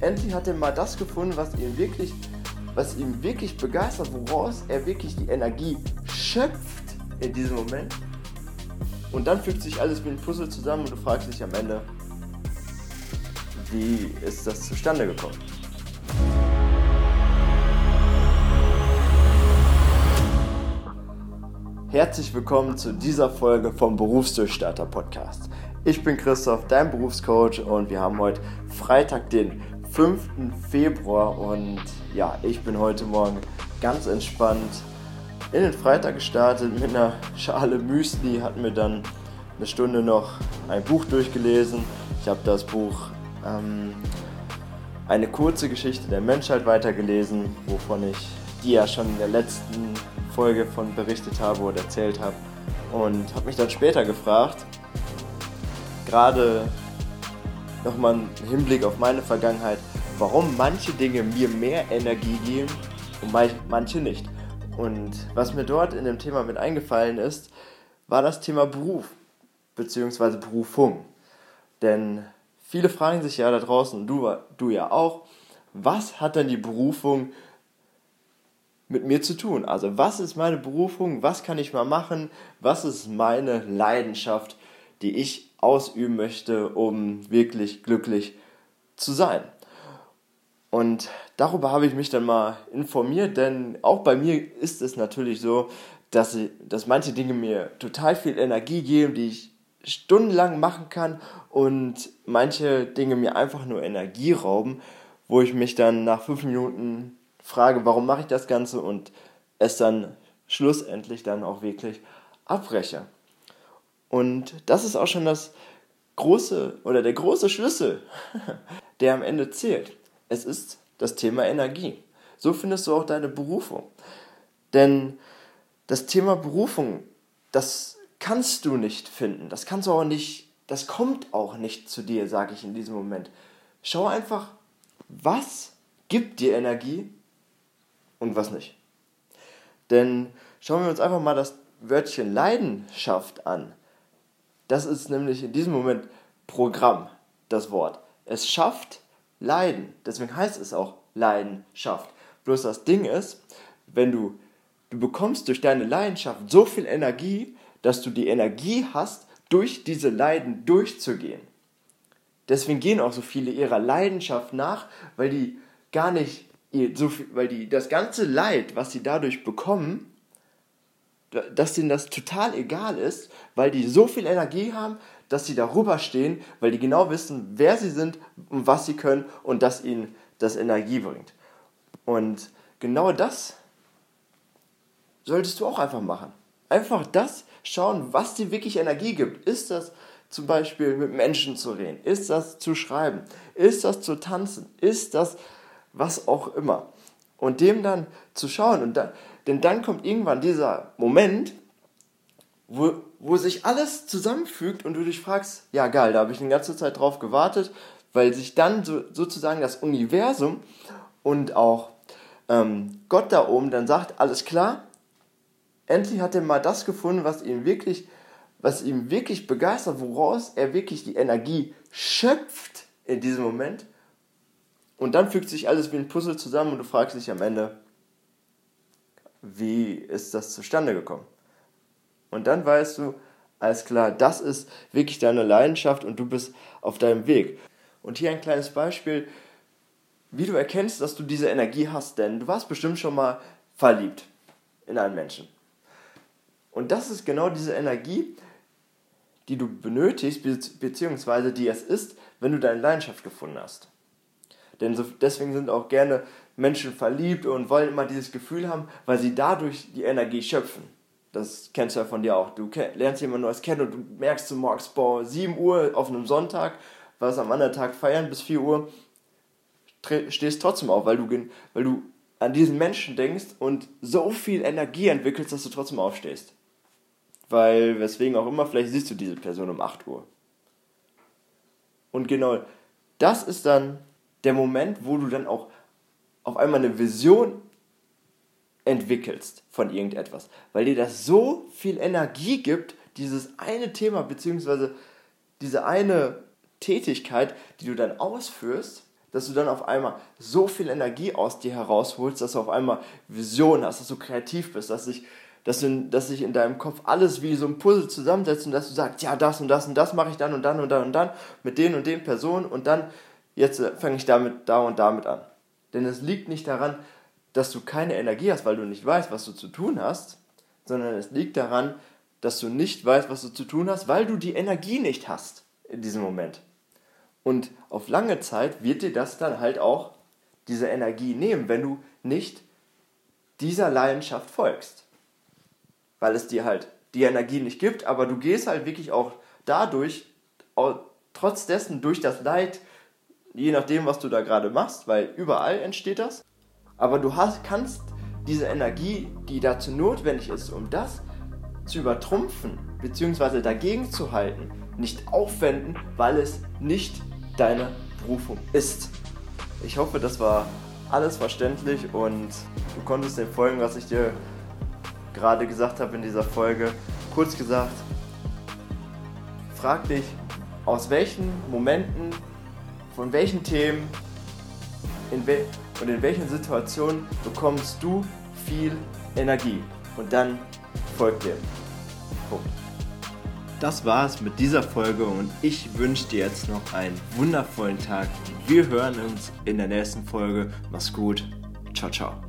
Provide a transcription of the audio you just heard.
endlich hat er mal das gefunden, was ihn wirklich, was ihn wirklich begeistert, woraus er wirklich die Energie schöpft in diesem Moment. Und dann fügt sich alles wie ein Puzzle zusammen und du fragst dich am Ende, wie ist das zustande gekommen? Herzlich willkommen zu dieser Folge vom Berufsdurchstarter Podcast. Ich bin Christoph, dein Berufscoach und wir haben heute Freitag, den 5. Februar und ja, ich bin heute Morgen ganz entspannt in den Freitag gestartet mit einer Schale Müsli, hatten mir dann eine Stunde noch ein Buch durchgelesen. Ich habe das Buch ähm, Eine kurze Geschichte der Menschheit weitergelesen, wovon ich dir ja schon in der letzten Folge von berichtet habe oder erzählt habe. Und habe mich dann später gefragt, gerade nochmal im Hinblick auf meine Vergangenheit, warum manche Dinge mir mehr Energie geben und manche nicht. Und was mir dort in dem Thema mit eingefallen ist, war das Thema Beruf bzw. Berufung. Denn viele fragen sich ja da draußen, du, du ja auch, was hat denn die Berufung mit mir zu tun? Also was ist meine Berufung? Was kann ich mal machen? Was ist meine Leidenschaft, die ich ausüben möchte, um wirklich glücklich zu sein? Und darüber habe ich mich dann mal informiert, denn auch bei mir ist es natürlich so, dass, ich, dass manche Dinge mir total viel Energie geben, die ich stundenlang machen kann und manche Dinge mir einfach nur Energie rauben, wo ich mich dann nach fünf Minuten frage, warum mache ich das Ganze und es dann schlussendlich dann auch wirklich abbreche. Und das ist auch schon das große oder der große Schlüssel, der am Ende zählt. Es ist das Thema Energie. So findest du auch deine Berufung. Denn das Thema Berufung, das kannst du nicht finden. Das kannst du auch nicht, das kommt auch nicht zu dir, sage ich in diesem Moment. Schau einfach, was gibt dir Energie und was nicht. Denn schauen wir uns einfach mal das Wörtchen Leidenschaft an. Das ist nämlich in diesem Moment Programm, das Wort. Es schafft Leiden. Deswegen heißt es auch Leidenschaft. Bloß das Ding ist, wenn du, du bekommst durch deine Leidenschaft so viel Energie, dass du die Energie hast, durch diese Leiden durchzugehen. Deswegen gehen auch so viele ihrer Leidenschaft nach, weil die gar nicht so viel, weil die das ganze Leid, was sie dadurch bekommen, dass denen das total egal ist, weil die so viel Energie haben, dass sie darüber stehen, weil die genau wissen, wer sie sind und was sie können und dass ihnen das Energie bringt. Und genau das solltest du auch einfach machen. Einfach das schauen, was dir wirklich Energie gibt. Ist das zum Beispiel mit Menschen zu reden? Ist das zu schreiben? Ist das zu tanzen? Ist das was auch immer? Und dem dann zu schauen. Und dann, denn dann kommt irgendwann dieser Moment, wo, wo sich alles zusammenfügt und du dich fragst, ja geil, da habe ich eine ganze Zeit drauf gewartet, weil sich dann so, sozusagen das Universum und auch ähm, Gott da oben dann sagt, alles klar, endlich hat er mal das gefunden, was ihn wirklich, was ihn wirklich begeistert, woraus er wirklich die Energie schöpft in diesem Moment. Und dann fügt sich alles wie ein Puzzle zusammen und du fragst dich am Ende, wie ist das zustande gekommen? Und dann weißt du, alles klar, das ist wirklich deine Leidenschaft und du bist auf deinem Weg. Und hier ein kleines Beispiel, wie du erkennst, dass du diese Energie hast, denn du warst bestimmt schon mal verliebt in einen Menschen. Und das ist genau diese Energie, die du benötigst, beziehungsweise die es ist, wenn du deine Leidenschaft gefunden hast. Denn so, deswegen sind auch gerne Menschen verliebt und wollen immer dieses Gefühl haben, weil sie dadurch die Energie schöpfen. Das kennst du ja von dir auch. Du lernst jemanden Neues kennen und du merkst, du morgens, boah, 7 Uhr auf einem Sonntag, was am anderen Tag feiern bis 4 Uhr, stehst trotzdem auf, weil du, weil du an diesen Menschen denkst und so viel Energie entwickelst, dass du trotzdem aufstehst. Weil, weswegen auch immer, vielleicht siehst du diese Person um 8 Uhr. Und genau das ist dann der Moment, wo du dann auch auf einmal eine Vision entwickelst von irgendetwas, weil dir das so viel Energie gibt, dieses eine Thema beziehungsweise diese eine Tätigkeit, die du dann ausführst, dass du dann auf einmal so viel Energie aus dir herausholst, dass du auf einmal Vision hast, dass du kreativ bist, dass sich dass, dass in deinem Kopf alles wie so ein Puzzle zusammensetzt und dass du sagst, ja, das und das und das mache ich dann und dann und dann und dann mit den und den Personen und dann, jetzt äh, fange ich damit, da und damit an. Denn es liegt nicht daran, dass du keine Energie hast, weil du nicht weißt, was du zu tun hast, sondern es liegt daran, dass du nicht weißt, was du zu tun hast, weil du die Energie nicht hast in diesem Moment. Und auf lange Zeit wird dir das dann halt auch diese Energie nehmen, wenn du nicht dieser Leidenschaft folgst. Weil es dir halt die Energie nicht gibt, aber du gehst halt wirklich auch dadurch, trotz dessen durch das Leid, je nachdem, was du da gerade machst, weil überall entsteht das. Aber du hast, kannst diese Energie, die dazu notwendig ist, um das zu übertrumpfen bzw. dagegen zu halten, nicht aufwenden, weil es nicht deine Berufung ist. Ich hoffe, das war alles verständlich und du konntest dem folgen, was ich dir gerade gesagt habe in dieser Folge. Kurz gesagt, frag dich, aus welchen Momenten, von welchen Themen in wel und in welchen Situationen bekommst du viel Energie. Und dann folgt dem. Punkt. Das war's mit dieser Folge und ich wünsche dir jetzt noch einen wundervollen Tag. Wir hören uns in der nächsten Folge. Mach's gut. Ciao, ciao.